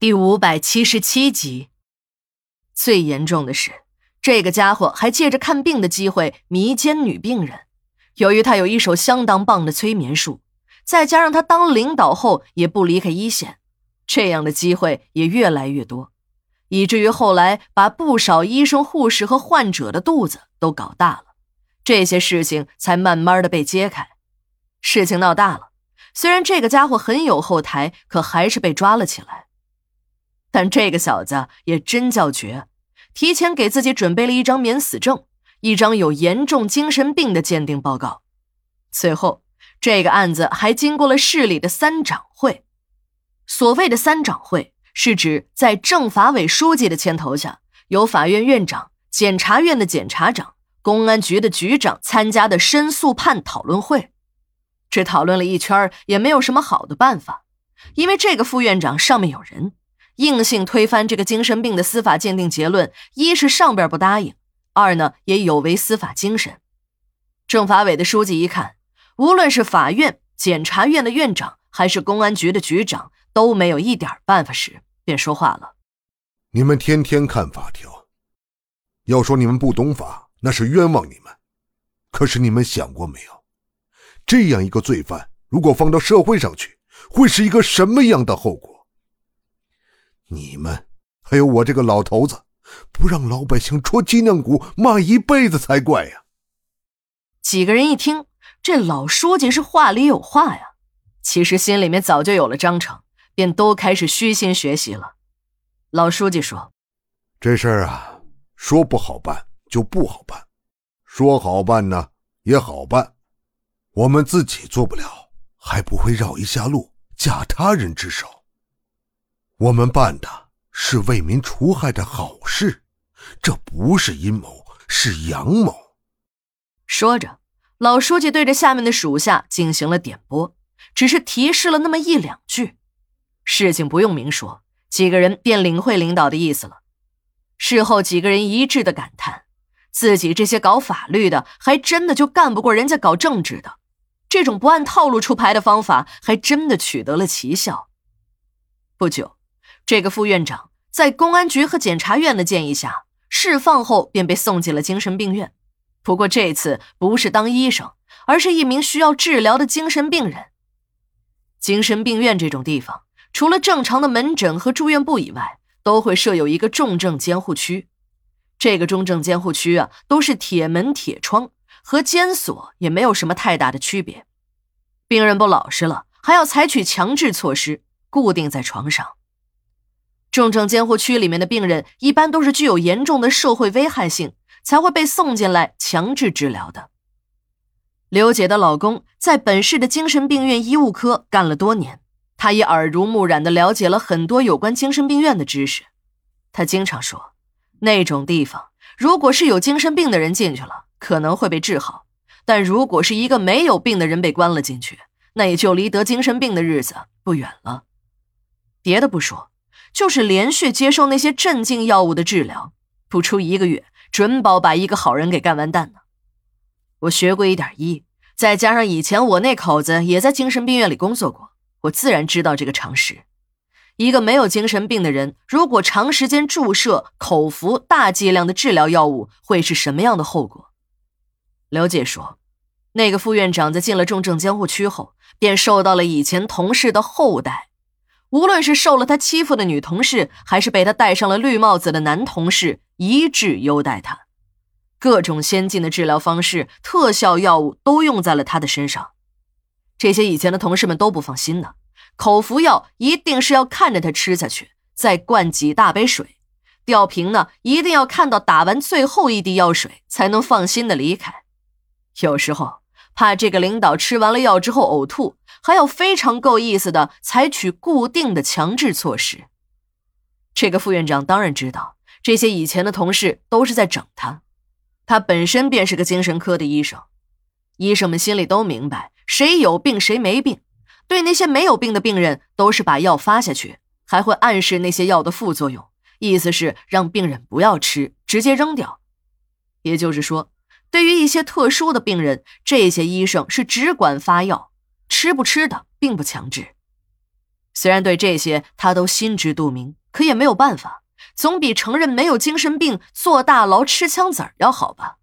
第五百七十七集。最严重的是，这个家伙还借着看病的机会迷奸女病人。由于他有一手相当棒的催眠术，再加上他当领导后也不离开一线，这样的机会也越来越多，以至于后来把不少医生、护士和患者的肚子都搞大了。这些事情才慢慢的被揭开。事情闹大了，虽然这个家伙很有后台，可还是被抓了起来。但这个小子也真叫绝，提前给自己准备了一张免死证，一张有严重精神病的鉴定报告。最后，这个案子还经过了市里的三长会。所谓的三长会，是指在政法委书记的牵头下，由法院院长、检察院的检察长、公安局的局长参加的申诉判讨论会。这讨论了一圈，也没有什么好的办法，因为这个副院长上面有人。硬性推翻这个精神病的司法鉴定结论，一是上边不答应，二呢也有违司法精神。政法委的书记一看，无论是法院、检察院的院长，还是公安局的局长，都没有一点办法时，便说话了：“你们天天看法条，要说你们不懂法，那是冤枉你们。可是你们想过没有，这样一个罪犯，如果放到社会上去，会是一个什么样的后果？”你们还有我这个老头子，不让老百姓戳脊梁骨骂一辈子才怪呀！几个人一听，这老书记是话里有话呀，其实心里面早就有了章程，便都开始虚心学习了。老书记说：“这事儿啊，说不好办就不好办，说好办呢也好办，我们自己做不了，还不会绕一下路，架他人之手。”我们办的是为民除害的好事，这不是阴谋，是阳谋。说着，老书记对着下面的属下进行了点拨，只是提示了那么一两句，事情不用明说，几个人便领会领导的意思了。事后，几个人一致的感叹：自己这些搞法律的，还真的就干不过人家搞政治的。这种不按套路出牌的方法，还真的取得了奇效。不久。这个副院长在公安局和检察院的建议下释放后，便被送进了精神病院。不过这次不是当医生，而是一名需要治疗的精神病人。精神病院这种地方，除了正常的门诊和住院部以外，都会设有一个重症监护区。这个重症监护区啊，都是铁门铁窗，和监所也没有什么太大的区别。病人不老实了，还要采取强制措施，固定在床上。重症监护区里面的病人一般都是具有严重的社会危害性，才会被送进来强制治疗的。刘姐的老公在本市的精神病院医务科干了多年，他也耳濡目染的了解了很多有关精神病院的知识。他经常说，那种地方如果是有精神病的人进去了，可能会被治好；但如果是一个没有病的人被关了进去，那也就离得精神病的日子不远了。别的不说。就是连续接受那些镇静药物的治疗，不出一个月，准保把一个好人给干完蛋呢。我学过一点医，再加上以前我那口子也在精神病院里工作过，我自然知道这个常识。一个没有精神病的人，如果长时间注射、口服大剂量的治疗药物，会是什么样的后果？刘姐说，那个副院长在进了重症监护区后，便受到了以前同事的厚待。无论是受了他欺负的女同事，还是被他戴上了绿帽子的男同事，一致优待他，各种先进的治疗方式、特效药物都用在了他的身上。这些以前的同事们都不放心呢，口服药一定是要看着他吃下去，再灌几大杯水，吊瓶呢一定要看到打完最后一滴药水，才能放心的离开。有时候。怕这个领导吃完了药之后呕吐，还要非常够意思的采取固定的强制措施。这个副院长当然知道这些以前的同事都是在整他，他本身便是个精神科的医生，医生们心里都明白谁有病谁没病，对那些没有病的病人都是把药发下去，还会暗示那些药的副作用，意思是让病人不要吃，直接扔掉。也就是说。对于一些特殊的病人，这些医生是只管发药，吃不吃的并不强制。虽然对这些他都心知肚明，可也没有办法，总比承认没有精神病、坐大牢、吃枪子儿要好吧。